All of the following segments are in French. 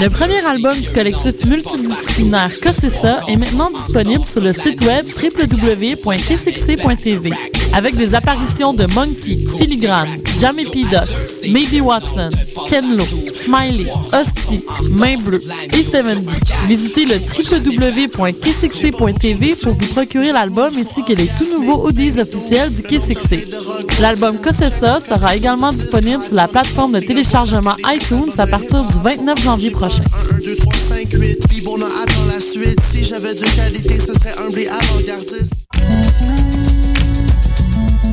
Le premier album du collectif multidisciplinaire Cossessa est maintenant disponible sur le site web www.kcxc.tv avec des apparitions de Monkey, Filigrane, Jamie P. Ducks, Maybe Watson, Ken Lo, Smiley, Hostie, Main Bleue et Seven. Visitez le www.kcxc.tv pour vous procurer l'album ainsi que les tout nouveaux audios officiels du Kissixé. L'album Cossessa sera également disponible sur la plateforme de téléchargement iTunes à partir du 29 janvier prochain. 1, 2, 3, 5, 8, Vibona attend la suite. Si j'avais de qualité, ce serait un blé avant-gardiste.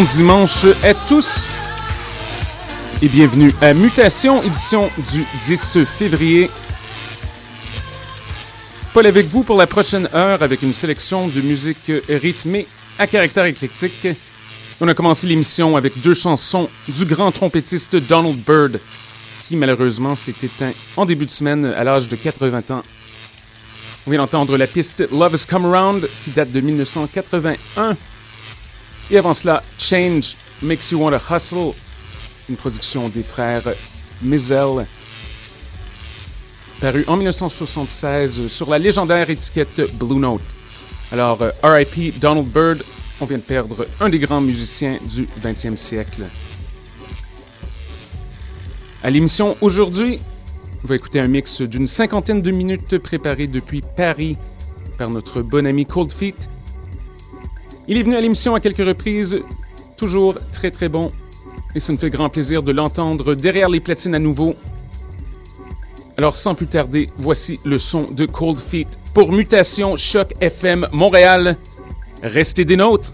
Bon dimanche à tous et bienvenue à Mutation, édition du 10 février. Paul avec vous pour la prochaine heure avec une sélection de musique rythmée à caractère éclectique. On a commencé l'émission avec deux chansons du grand trompettiste Donald Byrd, qui malheureusement s'est éteint en début de semaine à l'âge de 80 ans. On vient d'entendre la piste Love Has Come Around, qui date de 1981. Et avant cela, Change Makes You Want to Hustle, une production des frères Mizell, paru en 1976 sur la légendaire étiquette Blue Note. Alors, euh, RIP Donald Byrd, on vient de perdre un des grands musiciens du 20e siècle. À l'émission aujourd'hui, on va écouter un mix d'une cinquantaine de minutes préparé depuis Paris par notre bon ami Cold Feet. Il est venu à l'émission à quelques reprises, toujours très très bon, et ça me fait grand plaisir de l'entendre derrière les platines à nouveau. Alors sans plus tarder, voici le son de Cold Feet pour Mutation Choc FM Montréal. Restez des nôtres!